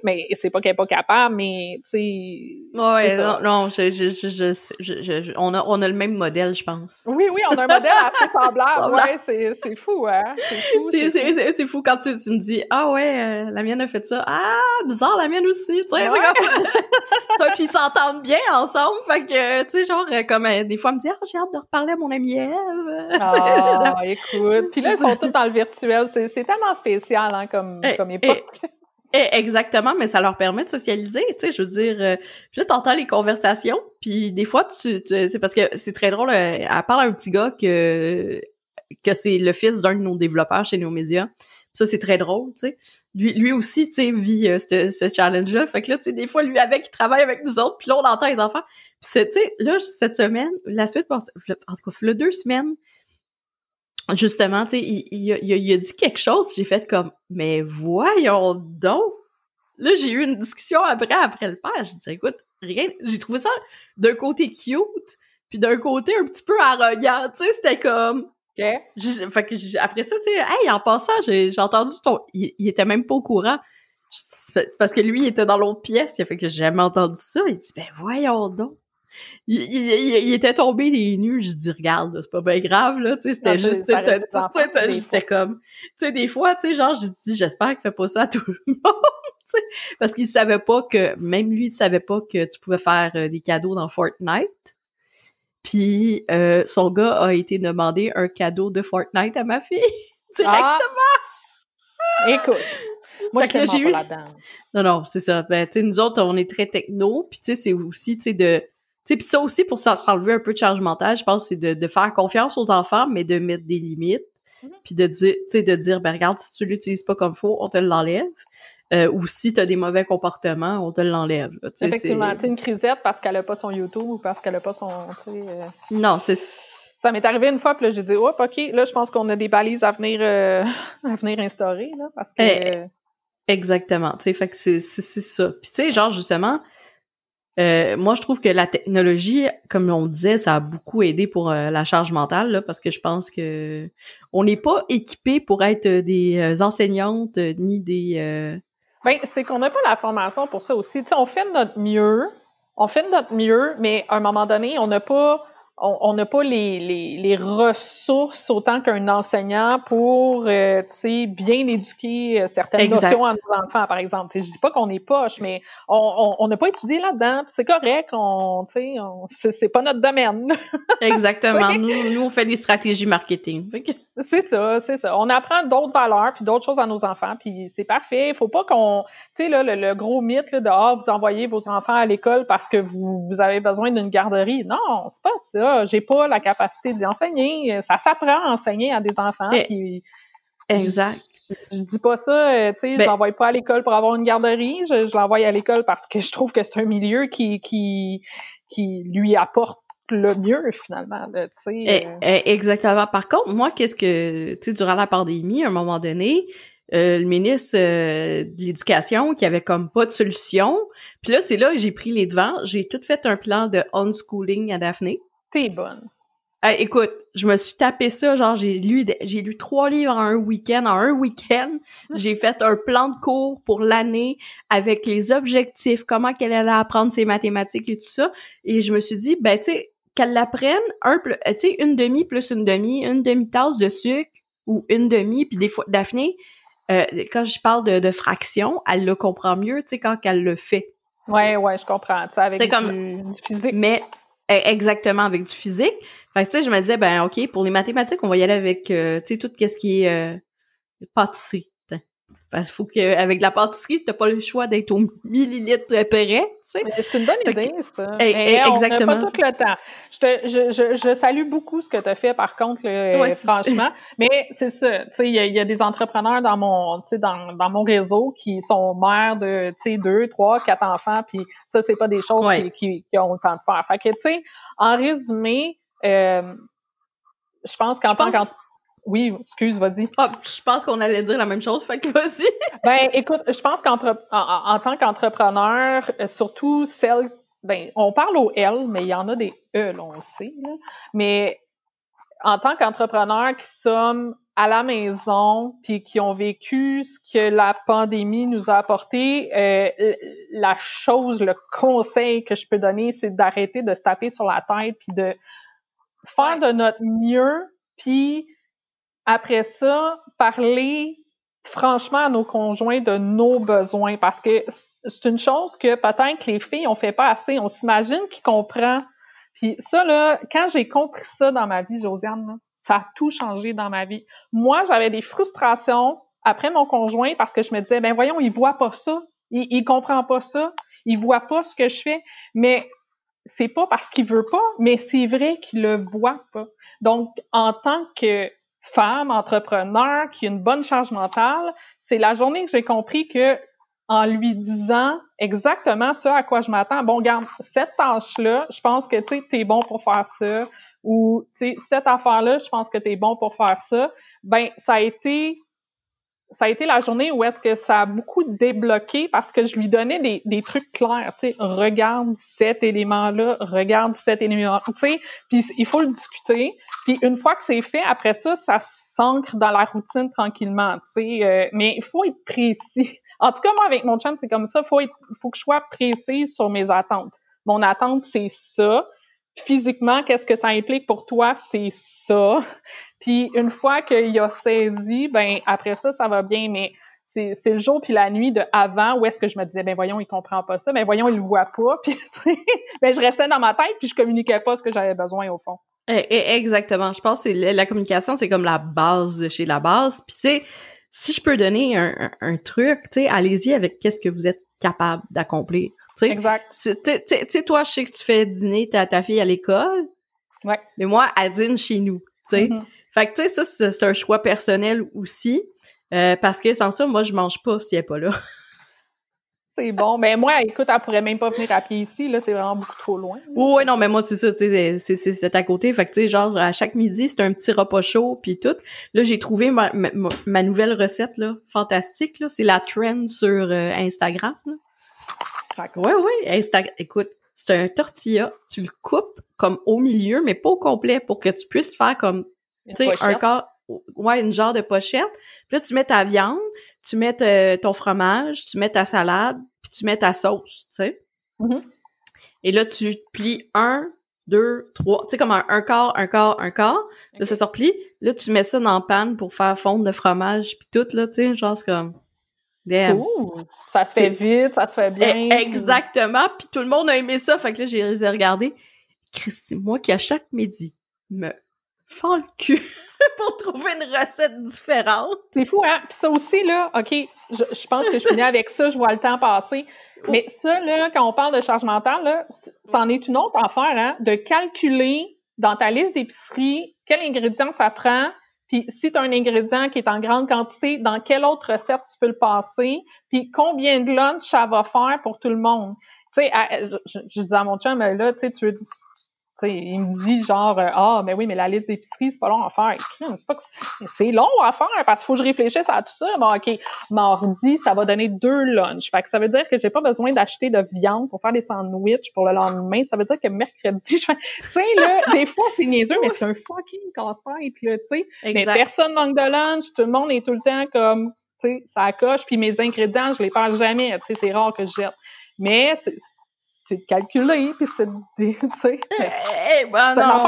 mais c'est pas qu'elle est pas capable, mais, tu sais... Ouais, non, non, je, on, a, on a le même modèle, je pense. Oui, oui, on a un modèle assez semblable, ouais, c'est, c'est fou, hein, c'est fou. C'est, fou quand tu, tu me dis Ah ouais, euh, la mienne a fait ça. Ah, bizarre, la mienne aussi. Tu sais, Ouais. puis ils s'entendent bien ensemble. Fait que, tu sais, genre, euh, comme euh, des fois, elle me dit Ah, j'ai hâte de reparler à mon amie Ève. Ah, écoute. Puis là, ils sont tous dans le virtuel. C'est, c'est tellement spécial, hein, comme, Eh, comme époque. Eh, exactement, mais ça leur permet de socialiser, tu sais, je veux dire, euh, puis là, t'entends les conversations, puis des fois, tu, tu c'est parce que c'est très drôle, euh, elle parle à un petit gars que, que c'est le fils d'un de nos développeurs chez nos médias, ça, c'est très drôle, tu sais. Lui, lui aussi, tu sais, vit euh, ce, ce challenge-là, fait que là, tu sais, des fois, lui avec, il travaille avec nous autres, puis là, on entend les enfants, puis tu sais, là, cette semaine, la suite, en tout cas, là, deux semaines, justement, tu sais, il, il a- il a dit quelque chose, j'ai fait comme, mais voyons donc! Là, j'ai eu une discussion après, après le père, j'ai dit, écoute, rien, j'ai trouvé ça d'un côté cute, puis d'un côté un petit peu arrogant, tu sais, c'était comme, OK? j'ai- fait que après ça, tu sais, hey, en passant, j'ai j'ai entendu ton, il, il était même pas au courant, Je parce que lui, il était dans l'autre pièce, il a fait que j'ai jamais entendu ça, il dit, ben voyons donc! Il, il, il- était tombé des nues, je dis regarde, c'est pas bien grave là, tu sais, c'était juste, j'étais comme, tu sais, des fois, tu sais, genre, j'ai dit, j'espère qu'il fait pas ça à tout le monde, parce qu'il savait pas que, même lui, il savait pas que tu pouvais faire euh, des cadeaux dans Fortnite. Puis euh, son gars a été demander un cadeau de Fortnite à ma fille. Direct. Ah! Écoute. Moi, Fait je suis eu-. Non, non, c'est ça. Ben, tu sais, nous autres, on est très techno, puis tu sais, c'est aussi, tu sais, de... Tu sais, puis ça aussi, pour s'en- s'enlever un peu de charge mentale, je pense, c'est de, de faire confiance aux enfants, mais de mettre des limites, Mhm. puis de dire, tu sais, de dire, ben regarde, si tu l'utilises pas comme faut, on te l'enlève. Euh, ou si t'as des mauvais comportements, on te l'enlève. Tu Effectivement, tu une crisette parce qu'elle a pas son YouTube ou parce qu'elle a pas son, tu euh, Non, c'est... Ça m'est arrivé une fois, puis là, j'ai dit, hop, OK, là, je pense qu'on a des balises à venir, euh, à venir instaurer, là, parce que... Eh, Exactement, tu sais, fait que c'est c'est c'est ça. Puis tu sais, genre justement, euh, moi je trouve que la technologie, comme on disait, ça a beaucoup aidé pour euh, la charge mentale, là, parce que je pense que on n'est pas équipé pour être des euh, enseignantes ni des. Ben, c'est qu'on n'a pas la formation pour ça aussi. Tu sais, on fait de notre mieux, on fait de notre mieux, mais à un moment donné, on n'a pas, on n'a pas les, les, les ressources autant qu'un enseignant pour, euh, tu sais, bien éduquer euh, certaines Exact. notions à nos enfants, par exemple. Tu sais, je dis pas qu'on est poche, mais on n'a pas étudié là-dedans, c'est correct. On, tu sais, on- c'est c'est pas notre domaine. Exactement. Nous, nous, on fait des stratégies marketing. C'est ça, c'est ça. On apprend d'autres valeurs puis d'autres choses à nos enfants, puis c'est parfait. Il faut pas qu'on, tu sais là, le, le gros mythe là, de ah, vous envoyez vos enfants à l'école parce que vous, vous avez besoin d'une garderie. Non, c'est pas ça. J'ai pas la capacité d'y enseigner. Ça s'apprend à enseigner à des enfants. Eh, puis Exact. Je, je dis pas ça, euh, tu sais, Ben- je l'envoie pas à l'école pour avoir une garderie. Je, je l'envoie à l'école parce que je trouve que c'est un milieu qui, qui, qui lui apporte le mieux finalement. là, Tu sais. Eh, euh. eh, exactement. Par contre, moi, qu'est-ce que, tu sais, durant la pandémie, à un moment donné, euh, le ministre euh, de l'Éducation qui avait comme pas de solution. Puis là, c'est là que j'ai pris les devants. J'ai tout fait un plan de unschooling à Daphné. T'es bonne. Hey, écoute, je me suis tapé ça, genre j'ai lu j'ai lu trois livres en un week-end. En un week-end, j'ai fait un plan de cours pour l'année avec les objectifs, comment qu'elle allait apprendre ses mathématiques et tout ça. Et je me suis dit, ben tu sais, qu'elle l'apprenne un, pl- euh, tu sais, une demi plus une demi, une demi-tasse de sucre ou une demi, puis des fois, Daphné, euh, quand je parle de, de fraction, elle le comprend mieux, tu sais, quand qu'elle le fait. Ouais, ouais, je comprends. Tu sais, avec C'est du, comme- du physique. Mais eh, exactement avec du physique. Fait que tu sais, je me disais ben ok pour les mathématiques on va y aller avec euh, tu sais tout ce qui est euh, pâtisserie. Parce qu'il faut que avec de la pâtisserie t'as pas le choix d'être au millilitre près, tu sais. Mais C'est une bonne idée, ça. Eh, Mais eh, on exactement. pas tout le temps. Je, te, je, je, je salue beaucoup ce que tu as fait, par contre, là, Ouais, franchement. Mais c'est ça. Tu sais, il y, a- il y a des entrepreneurs dans mon, tu sais, dans, dans mon réseau qui sont mères de, tu sais, deux, trois, quatre enfants, puis ça, c'est pas des choses Ouais. qui, qui, qui ont le temps de faire. Fait que, tu sais, en résumé, euh, je pense qu'en Je tant pense- Oui, excuse, vas-y. Ah, je pense qu'on allait dire la même chose, fait que vas-y. ben, écoute, je pense qu'en en, tant qu'entrepreneur, euh, surtout celle, ben, on parle au L, mais il y en a des E, là, on le sait, là. Mais en tant qu'entrepreneur qui sommes à la maison, puis qui ont vécu ce que la pandémie nous a apporté, euh, la chose, le conseil que je peux donner, c'est d'arrêter de se taper sur la tête, puis de faire de notre mieux, puis après ça, parler franchement à nos conjoints de nos besoins parce que c'est une chose que peut-être les filles on fait pas assez. On s'imagine qu'ils comprend. Puis ça là, quand j'ai compris ça dans ma vie, Josiane, ça a tout changé dans ma vie. Moi, j'avais des frustrations après mon conjoint parce que je me disais ben voyons, il voit pas ça, il, il comprend pas ça, il voit pas ce que je fais. Mais c'est pas parce qu'il veut pas, mais c'est vrai qu'il le voit pas. Donc, en tant que femme, entrepreneur, qui a une bonne charge mentale, c'est la journée que j'ai compris que en lui disant exactement ce à quoi je m'attends, bon, garde, cette tâche-là, je pense que tu es bon pour faire ça, ou tu sais, cette affaire-là, je pense que tu es bon pour faire ça, ben, ça a été ça a été la journée où est-ce que ça a beaucoup débloqué parce que je lui donnais des, des trucs clairs, tu sais, regarde cet élément-là, regarde cet élément, tu sais, puis il faut le discuter. Puis une fois que c'est fait, après ça, ça s'ancre dans la routine tranquillement, tu sais, euh, mais il faut être précis. En tout cas, moi, avec mon chum, c'est comme ça, faut faut que je sois précise sur mes attentes. Mon attente, c'est ça. Physiquement, qu'est-ce que ça implique pour toi? C'est ça. Puis une fois qu'il a saisi, ben après ça, ça va bien, mais c'est, le jour puis la nuit de avant où est-ce que je me disais ben voyons il comprend pas ça ben voyons il le voit pas puis ben je restais dans ma tête puis je communiquais pas ce que j'avais besoin au fond eh, eh, exactement je pense que la communication c'est comme la base chez la base puis c'est si je peux donner un, truc tu sais allez-y avec qu'est-ce que vous êtes capable d'accomplir exact tu sais toi je sais que tu fais dîner ta, ta fille à l'école ouais mais moi elle dîne chez nous tu sais mm-hmm. Fait que, tu sais, ça, c'est un choix personnel aussi. Euh, parce que sans ça, moi, je mange pas si elle est pas là. C'est bon. Mais moi, écoute, elle pourrait même pas venir à pied ici, là, c'est vraiment beaucoup trop loin. Oui, non, mais moi, c'est ça, tu sais, c'est à côté. Fait que, tu sais, genre, à chaque midi, c'est un petit repas chaud, puis tout. Là, j'ai trouvé ma, ma, nouvelle recette, là, fantastique, là. C'est la trend sur euh, Instagram, là. Ouais, ouais, Instagram. Écoute, c'est un tortilla. Tu le coupes comme au milieu, mais pas au complet, pour que tu puisses faire comme tu sais, un corps, ouais, une genre de pochette. Puis là, tu mets ta viande, tu mets ton fromage, tu mets ta salade, puis tu mets ta sauce, tu sais. Mm-hmm. Et là, tu plies un, deux, trois, tu sais, comme un, un, quart, un quart, un quart. Là, ça se replie. Là, tu mets ça dans la panne pour faire fondre le fromage, puis tout, là, tu sais, genre, c'est comme... Damn. Ça se fait vite, ça se fait bien. E, exactement. Puis tout le monde a aimé ça. Fait que là, j'ai regardé. Christy, moi qui à chaque midi me fends le cul pour trouver une recette différente. C'est fou, hein? Puis ça aussi, là, OK, je, je pense que je finis avec ça, je vois le temps passer. Mais ça, là, quand on parle de charge mentale, là, c'en est une autre affaire, hein? De calculer dans ta liste d'épicerie quel ingrédient ça prend, puis si tu as un ingrédient qui est en grande quantité, dans quelle autre recette tu peux le passer, puis combien de lunch ça va faire pour tout le monde? Tu sais, je, je, disais à mon chum, là, tu sais, tu, il me dit genre euh, ah mais oui mais la liste d'épicerie c'est pas long à faire. C'est pas que c'est long à faire parce qu'il faut que je réfléchisse à tout ça. Bon ok mardi ça va donner deux lunchs. Fait que ça veut dire que j'ai pas besoin d'acheter de viande pour faire des sandwichs pour le lendemain. Ça veut dire que mercredi je fais tu sais là des fois c'est niaiseux mais c'est un fucking casse-tête là tu sais. Mais personne manque de lunch. Tout le monde est tout le temps comme tu sais ça coche. Puis mes ingrédients je les perds jamais tu sais c'est rare que je jette. Mais c'est de calculer, puis c'est de... Tu sais, eh, eh, ben, non,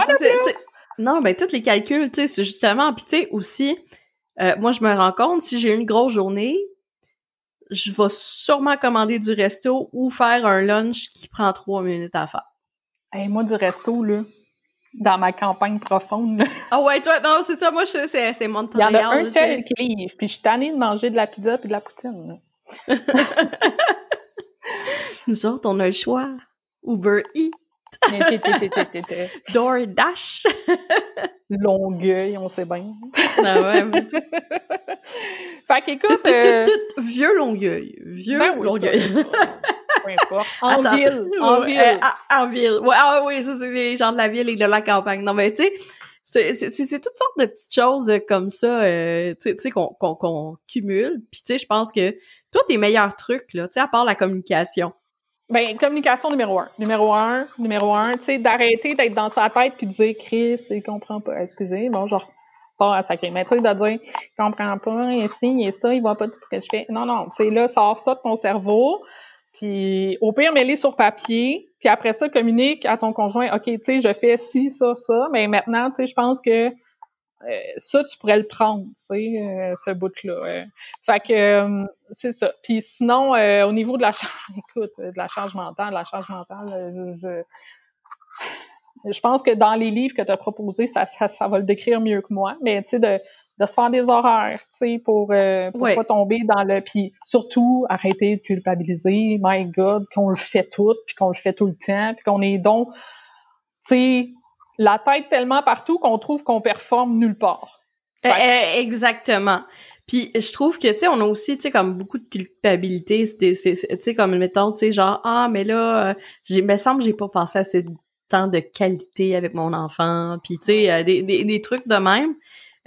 non, ben, tous les calculs, tu sais, c'est justement... Puis, tu sais, aussi, euh, moi, je me rends compte, si j'ai une grosse journée, je vais sûrement commander du resto ou faire un lunch qui prend trois minutes à faire. Hey, moi, du resto, là, dans ma campagne profonde. Ah ouais, toi, non, c'est ça, moi, c'est, c'est Montréal. Il y en a un seul qui livre, puis je suis tannée de manger de la pizza puis de la poutine. Nous autres, on a le choix. Uber Eats. DoorDash. Longueuil, on sait bien. Ah ouais, mais Fait qu'écoute... Tout, euh, vieux Longueuil. Vieux ben Longueuil. Peu importe. En ville. En ville. Euh, en ville. Ouais, ah oui, ça, c'est les gens de la ville et de la campagne. Non, mais tu sais, c'est toutes sortes de petites choses euh, comme ça, euh, tu sais, qu'on qu'on cumule. Puis tu sais, je pense que toi, tes meilleurs trucs, là, tu sais, à part la communication. Ben, communication numéro un. Numéro un, numéro un, tu sais, d'arrêter d'être dans sa tête puis de dire Chris, il comprend pas. Excusez, bon, genre pas à sacrer. Mais tu sais, de dire il comprend pas, il est ça, il voit pas tout ce que je fais. Non, non, tu sais, là, sors ça de ton cerveau. Puis au pire, mets-les sur papier. Puis après ça, communique à ton conjoint, OK, tu sais, je fais ci, ça, ça. Mais maintenant, tu sais, je pense que euh, ça, tu pourrais le prendre, tu sais, euh, ce bout-là. Euh. Fait que c'est ça. Puis sinon, au niveau de la charge, écoute, de la charge mentale, la charge mentale, je, je, pense que dans les livres que tu as proposés, ça, ça, ça, va le décrire mieux que moi. Mais tu sais, de de se faire des horaires, tu sais, pour, euh, pour pas tomber dans le... Puis surtout, arrêter de culpabiliser, my God, qu'on le fait tout, puis qu'on le fait tout le temps, puis qu'on est donc, tu sais, la tête tellement partout qu'on trouve qu'on performe nulle part. Eh, eh, exactement. Puis je trouve que tu sais on a aussi tu sais comme beaucoup de culpabilité, c'est tu sais comme mettons tu sais genre ah mais là euh, j'ai me semble j'ai pas passé assez de temps de qualité avec mon enfant, puis tu sais euh, des, des, des trucs de même.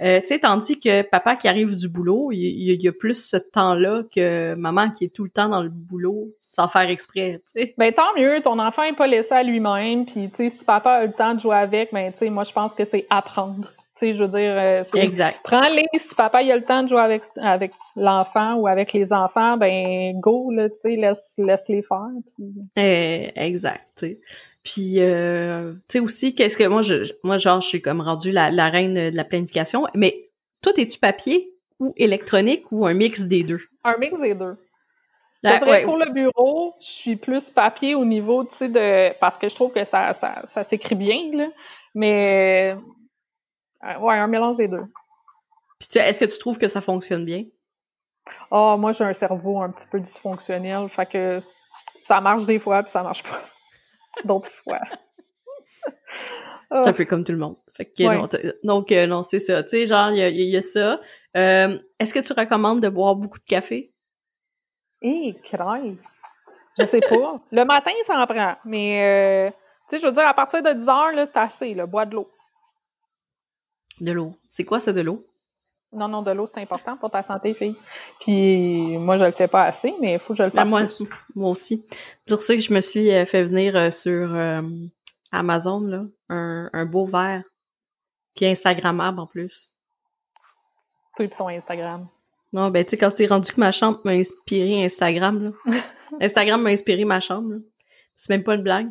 Euh, tu sais, tandis que papa qui arrive du boulot, il, y a plus ce temps-là que maman qui est tout le temps dans le boulot sans faire exprès, tu sais. Ben tant mieux, ton enfant est pas laissé à lui-même, puis tu si papa a le temps de jouer avec, ben tu moi je pense que c'est apprendre sais, je veux dire, euh, exact. Prends-les, si papa il a le temps de jouer avec avec l'enfant ou avec les enfants, ben go là, tu sais, laisse laisse les faire. Eh, exact. Puis euh, tu sais aussi, qu'est-ce que moi je moi genre je suis comme rendue la, la reine de la planification, mais toi t'es-tu papier ou électronique ou un mix des deux? Un mix des deux. Je dirais pour le bureau, je suis plus papier au niveau, tu sais, de parce que je trouve que ça, ça, ça s'écrit bien, là. Mais euh, ouais, un mélange des deux. Puis est-ce que tu trouves que ça fonctionne bien? Ah, oh, moi j'ai un cerveau un petit peu dysfonctionnel, fait que ça marche des fois puis ça marche pas d'autres fois. c'est un peu comme tout le monde. Fait que, non, donc euh, non, c'est ça. Tu sais, genre il y, a, ça. Euh, est-ce que tu recommandes de boire beaucoup de café? Eh, hey, Je sais pas. le matin, ça en prend. Mais, tu sais, je veux dire, à partir de 10 heures, là, c'est assez, là. Bois de l'eau. De l'eau. C'est quoi ça de l'eau? Non, non, de l'eau, c'est important pour ta santé, fille. Puis moi, je le fais pas assez, mais il faut que je le ben, fasse moi. Moi aussi. C'est pour ça que je me suis euh, fait venir euh, sur euh, Amazon, là, un, un, beau verre qui est Instagrammable en plus. Toi et ton Instagram. Non, ben tu sais, quand c'est rendu que ma chambre m'a inspiré Instagram, là. Instagram m'a inspiré ma chambre, là. C'est même pas une blague.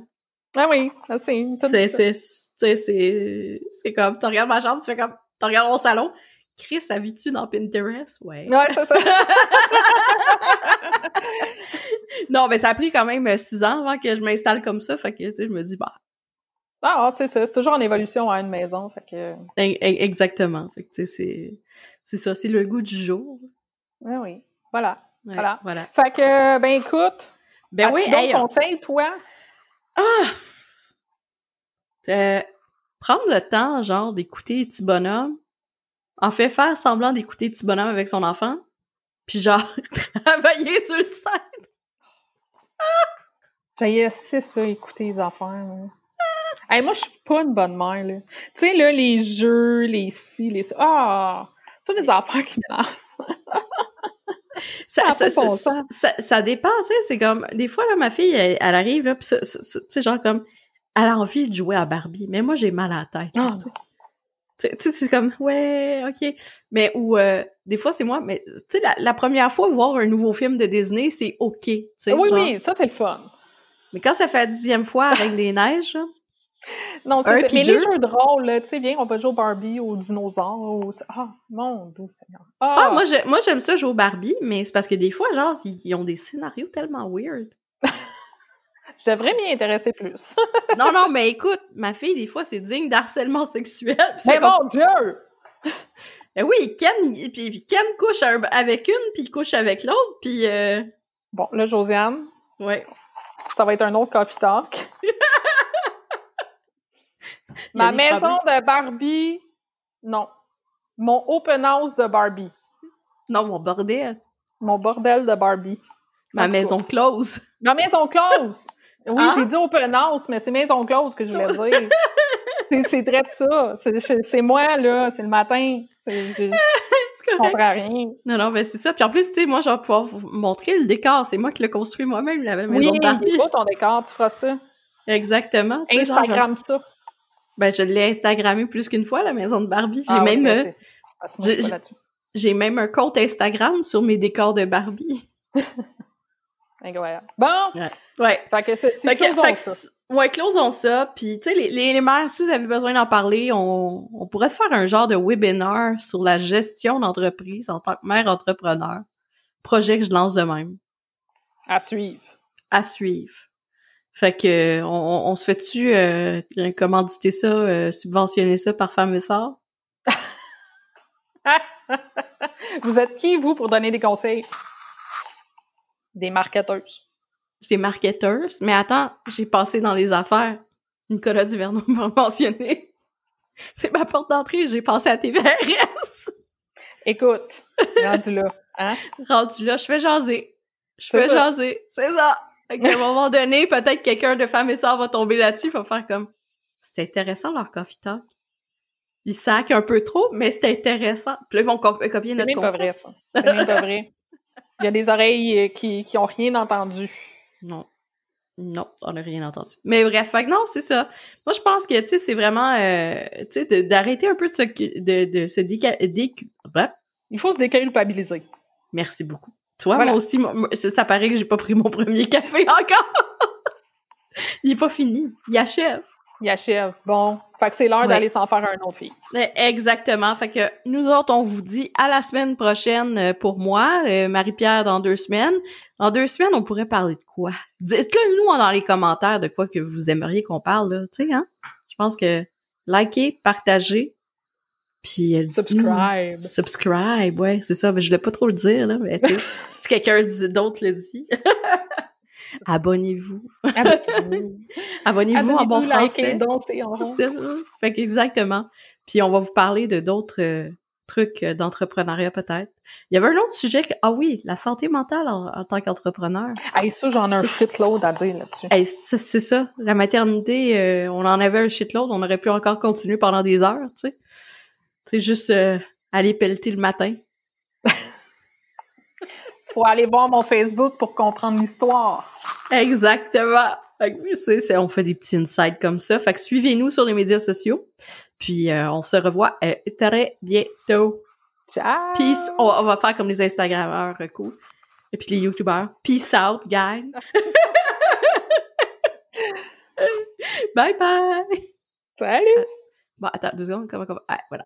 Ah oui, c'est... C'est tu sais, c'est, c'est comme, tu regardes ma chambre, tu fais comme, tu regardes mon salon. Chris, habites-tu dans Pinterest? Ouais. Ouais, c'est ça. non, mais ça a pris quand même euh, six ans avant que je m'installe comme ça. Fait que, tu sais, je me dis, bah. Ah, c'est ça. C'est toujours en évolution à une maison. Fait que. Exactement. Fait que, tu sais, c'est, c'est ça. C'est le goût du jour. Oui, oui. Voilà. voilà. voilà. Fait que, ben, écoute. Ben oui, hey, conseil, toi? Ah! Euh, prendre le temps, genre, d'écouter Petit Bonhomme, en fait faire semblant d'écouter Petit Bonhomme avec son enfant, puis genre, travailler sur le site. J'ai assez ça, écouter les affaires. Hey, moi, je suis pas une bonne mère, là. Tu sais, là, les jeux, les ci, les ça. Ah! C'est toutes les affaires qui m'énervent. ça, ça, ça, ça, dépend, tu sais, c'est comme, des fois, là, ma fille, elle, arrive, là, pis tu sais, genre comme, elle a envie de jouer à Barbie, mais moi j'ai mal à la tête. Ah. Tu sais, c'est comme ouais, ok. Mais ou euh, des fois c'est moi, mais tu sais la, première fois voir un nouveau film de Disney, c'est ok. oui, oui, ça c'est le fun. Mais quand ça fait la dixième fois avec des neiges, non, c'est mais les jeux de rôle, tu sais, viens, on va jouer au Barbie, aux dinosaures, ah mon dieu, Ah, ah moi moi j'aime ça jouer au Barbie, mais c'est parce que des fois genre ils ont des scénarios tellement weird. Je devrais m'y intéresser plus. non, non, mais écoute, ma fille, des fois, c'est digne d'harcèlement sexuel. Mais mon Dieu! Ben oui, Ken, puis, Ken couche avec une, puis il couche avec l'autre, puis... Euh... Bon, là, Josiane. Ouais. Ça va être un autre coffee talk. Ma maison de Barbie... Non. Mon open house de Barbie. Non, mon bordel. Mon bordel de Barbie. Ma maison close. Ma maison close! Oui, j'ai ah. dit open house, mais c'est maison close que je voulais dire. C'est vrai de ça. C'est moi, là. C'est le matin. Je, comprends rien. Non, non, ben c'est ça. Puis en plus, tu sais, moi, je vais pouvoir vous montrer le décor. C'est moi qui l'ai construit moi-même, la maison Oui, de Barbie. beau ton décor, tu feras ça. Exactement. Genre, Instagram ça. ben, je l'ai Instagrammé plus qu'une fois, la maison de Barbie. J'ai Ah, même, euh, j'ai- j'ai même un compte Instagram sur mes décors de Barbie. Incroyable. Bon, Ouais. fait que c'est Fait que, closons fait que ça. c- ouais, closons ça. Puis, tu sais, les, les, les mères, si vous avez besoin d'en parler, on, on pourrait faire un genre de webinaire sur la gestion d'entreprise en tant que mère entrepreneur. Projet que je lance de même. À suivre. À suivre. Fait que, on, on, se fait-tu euh, commanditer ça, euh, subventionner ça par femme et sœur? vous êtes qui, vous, pour donner des conseils? Des marketeuses. J'ai marketeurs, mais attends, j'ai passé dans les affaires. Nicolas Duvernon m'a mentionné. C'est ma porte d'entrée, j'ai passé à TVRS. Écoute, rendu là. Hein? Rendu là, je fais jaser. Je C'est fais ça. jaser. C'est ça. Fait qu'à un moment donné, peut-être quelqu'un de femme et sœur va tomber là-dessus, va faire comme, c'est intéressant leur coffee talk. Ils sacent un peu trop, mais c'est intéressant. Puis là, ils vont co- copier C'est notre même pas concept. vrai, ça. C'est pas vrai. Il y a des oreilles euh, qui, qui ont rien entendu. Non. Non, on n'a rien entendu. Mais bref, fait non, c'est ça. Moi, je pense que, tu sais, c'est vraiment, euh, tu sais, d'arrêter un peu de se, de, de se déca... Ouais. Il faut se déculpabiliser. Merci beaucoup. Toi, Voilà. moi aussi, moi- moi, ça, ça paraît que j'ai pas pris mon premier café encore. Il est pas fini. Il achève. Il achève. Bon, fait que c'est l'heure Ouais. d'aller s'en faire un autre fille. Exactement. Fait que nous autres, on vous dit à la semaine prochaine euh, pour moi, euh, Marie-Pierre dans deux semaines. Dans deux semaines, on pourrait parler de quoi? Dites-le nous dans les commentaires de quoi que vous aimeriez qu'on parle, là. Tu sais, hein? Je pense que likez, partagez, puis euh, dites-nous. Subscribe. Subscribe, ouais, c'est ça. Mais je voulais pas trop le dire, là. Mais si quelqu'un dit- d'autre le dit. Abonnez-vous. Abonnez-vous. Abonnez-vous en bon français. likez, vrai. Fait qu'exactement. Puis on va vous parler de d'autres euh, trucs d'entrepreneuriat peut-être. Il y avait un autre sujet que ah oui, la santé mentale en, en tant qu'entrepreneur. Hey, ça, j'en ai un shitload à dire là-dessus. Hey, c'est ça, la maternité, euh, on en avait un shitload, on aurait pu encore continuer pendant des heures, tu sais. C'est juste euh, aller pelleter le matin. Faut aller voir mon Facebook pour comprendre l'histoire. Exactement. Fait que, on fait des petits insights comme ça. Fait que suivez-nous sur les médias sociaux. Puis euh, on se revoit euh, très bientôt. Ciao! Peace. On, on va faire comme les Instagrammeurs, euh, cool. Et puis les YouTubeurs. Peace out, gang. bye bye. Salut! Bon, attends, deux secondes. Comment? Ah, voilà.